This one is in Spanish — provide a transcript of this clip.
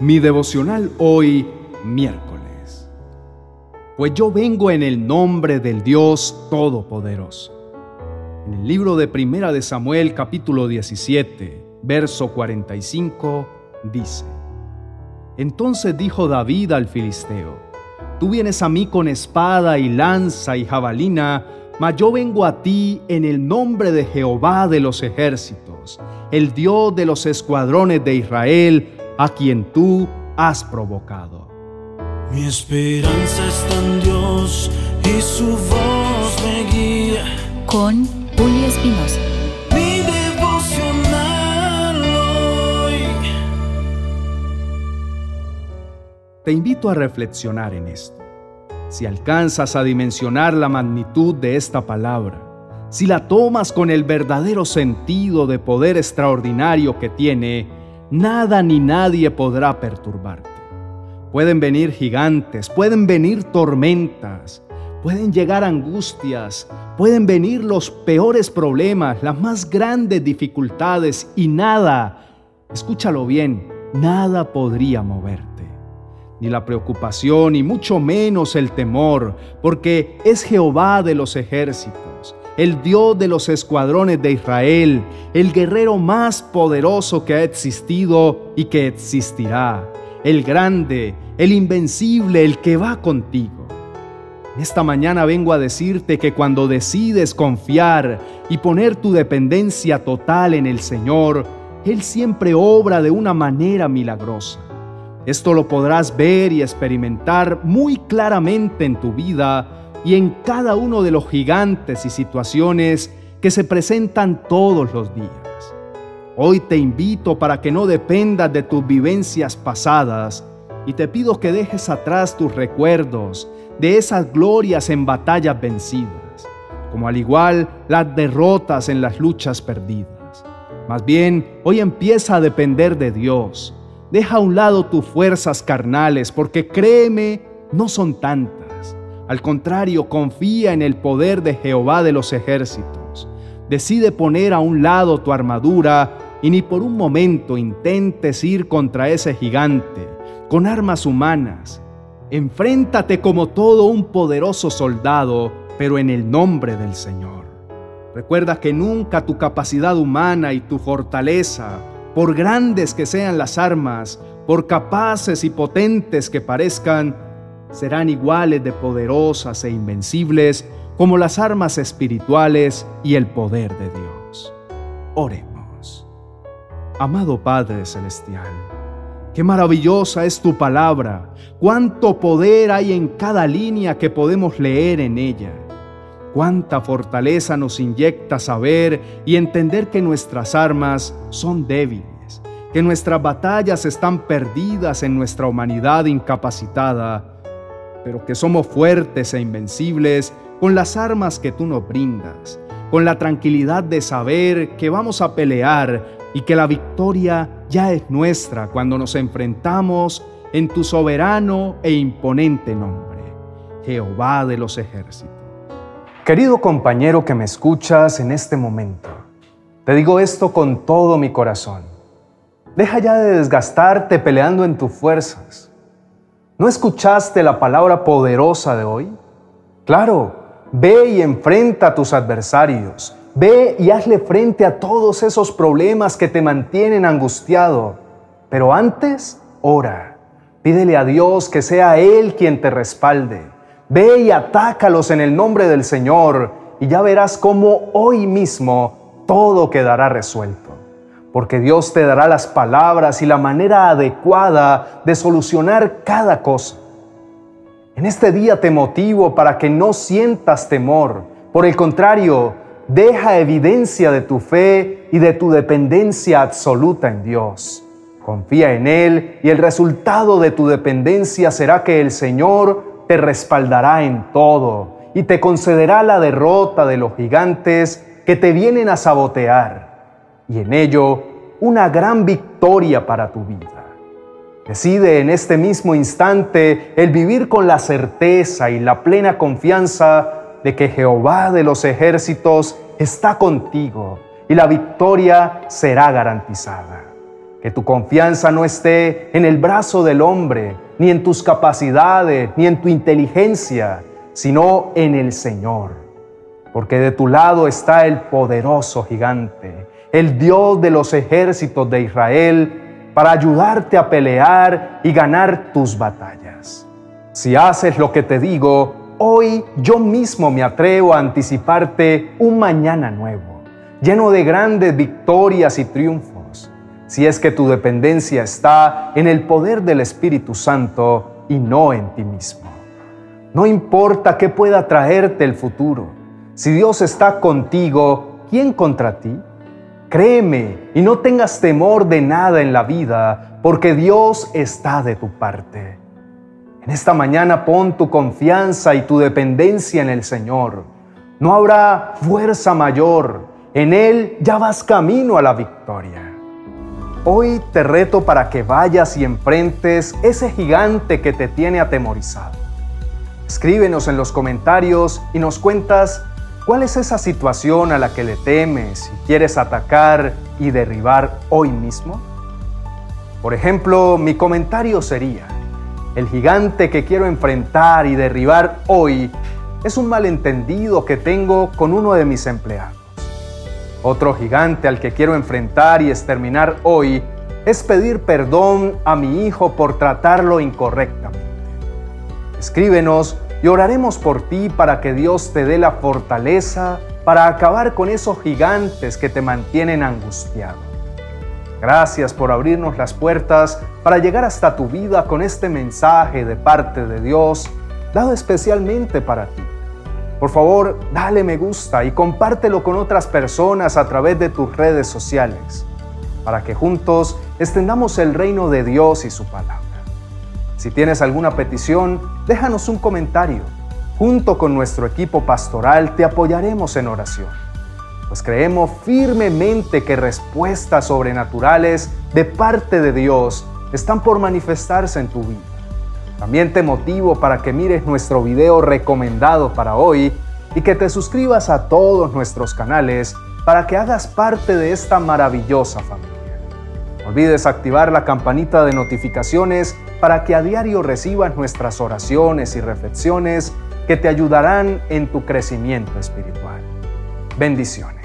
Mi devocional hoy, miércoles. Pues yo vengo en el nombre del Dios Todopoderoso. En el libro de Primera de Samuel capítulo 17, verso 45, dice, Entonces dijo David al filisteo, Tú vienes a mí con espada y lanza y jabalina, mas yo vengo a ti en el nombre de Jehová de los ejércitos, el Dios de los escuadrones de Israel, a quien tú has provocado. Mi esperanza está en Dios y su voz me guía. Con Julio Espinosa. Mi devocional hoy. Te invito a reflexionar en esto. Si alcanzas a dimensionar la magnitud de esta palabra, si la tomas con el verdadero sentido de poder extraordinario que tiene, nada ni nadie podrá perturbarte. Pueden venir gigantes, pueden venir tormentas, pueden llegar angustias, pueden venir los peores problemas, las más grandes dificultades y nada, escúchalo bien, nada podría moverte. Ni la preocupación, ni mucho menos el temor, porque es Jehová de los ejércitos el Dios de los escuadrones de Israel, el guerrero más poderoso que ha existido y que existirá, el grande, el invencible, el que va contigo. Esta mañana vengo a decirte que cuando decides confiar y poner tu dependencia total en el Señor, Él siempre obra de una manera milagrosa. Esto lo podrás ver y experimentar muy claramente en tu vida y en cada uno de los gigantes y situaciones que se presentan todos los días. Hoy te invito para que no dependas de tus vivencias pasadas y te pido que dejes atrás tus recuerdos de esas glorias en batallas vencidas, como al igual las derrotas en las luchas perdidas. Más bien, hoy empieza a depender de Dios. Deja a un lado tus fuerzas carnales, porque créeme, no son tantas al contrario, confía en el poder de Jehová de los ejércitos. Decide poner a un lado tu armadura y ni por un momento intentes ir contra ese gigante con armas humanas. Enfréntate como todo un poderoso soldado, pero en el nombre del Señor. Recuerda que nunca tu capacidad humana y tu fortaleza, por grandes que sean las armas, por capaces y potentes que parezcan, serán iguales de poderosas e invencibles como las armas espirituales y el poder de Dios. Oremos. Amado Padre Celestial, qué maravillosa es tu palabra, cuánto poder hay en cada línea que podemos leer en ella. Cuánta fortaleza nos inyecta saber y entender que nuestras armas son débiles, que nuestras batallas están perdidas en nuestra humanidad incapacitada pero que somos fuertes e invencibles con las armas que tú nos brindas, con la tranquilidad de saber que vamos a pelear y que la victoria ya es nuestra cuando nos enfrentamos en tu soberano e imponente nombre, Jehová de los ejércitos. Querido compañero que me escuchas en este momento, te digo esto con todo mi corazón. Deja ya de desgastarte peleando en tus fuerzas ¿No escuchaste la palabra poderosa de hoy? Claro, ve y enfrenta a tus adversarios. Ve y hazle frente a todos esos problemas que te mantienen angustiado. Pero antes, ora. Pídele a Dios que sea Él quien te respalde. Ve y atácalos en el nombre del Señor y ya verás cómo hoy mismo todo quedará resuelto porque Dios te dará las palabras y la manera adecuada de solucionar cada cosa. En este día te motivo para que no sientas temor. Por el contrario, deja evidencia de tu fe y de tu dependencia absoluta en Dios. Confía en Él y el resultado de tu dependencia será que el Señor te respaldará en todo y te concederá la derrota de los gigantes que te vienen a sabotear y en ello una gran victoria para tu vida. Decide en este mismo instante el vivir con la certeza y la plena confianza de que Jehová de los ejércitos está contigo y la victoria será garantizada. Que tu confianza no esté en el brazo del hombre, ni en tus capacidades, ni en tu inteligencia, sino en el Señor. Porque de tu lado está el poderoso gigante, el Dios de los ejércitos de Israel, para ayudarte a pelear y ganar tus batallas. Si haces lo que te digo, hoy yo mismo me atrevo a anticiparte un mañana nuevo, lleno de grandes victorias y triunfos, si es que tu dependencia está en el poder del Espíritu Santo y no en ti mismo. No importa qué pueda traerte el futuro, si Dios está contigo, ¿quién contra ti? Créeme y no tengas temor de nada en la vida, porque Dios está de tu parte. En esta mañana pon tu confianza y tu dependencia en el Señor. No habrá fuerza mayor. En Él ya vas camino a la victoria. Hoy te reto para que vayas y enfrentes ese gigante que te tiene atemorizado. Escríbenos en los comentarios y nos cuentas ¿Cuál es esa situación a la que le temes y quieres atacar y derribar hoy mismo? Por ejemplo, mi comentario sería, el gigante que quiero enfrentar y derribar hoy es un malentendido que tengo con uno de mis empleados. Otro gigante al que quiero enfrentar y exterminar hoy es pedir perdón a mi hijo por tratarlo incorrectamente. Escríbenos y oraremos por ti para que Dios te dé la fortaleza para acabar con esos gigantes que te mantienen angustiado. Gracias por abrirnos las puertas para llegar hasta tu vida con este mensaje de parte de Dios, dado especialmente para ti. Por favor, dale me gusta y compártelo con otras personas a través de tus redes sociales, para que juntos extendamos el reino de Dios y su palabra. Si tienes alguna petición, déjanos un comentario. Junto con nuestro equipo pastoral te apoyaremos en oración, pues creemos firmemente que respuestas sobrenaturales de parte de Dios están por manifestarse en tu vida. También te motivo para que mires nuestro video recomendado para hoy y que te suscribas a todos nuestros canales para que hagas parte de esta maravillosa familia. Olvides activar la campanita de notificaciones para que a diario recibas nuestras oraciones y reflexiones que te ayudarán en tu crecimiento espiritual. Bendiciones.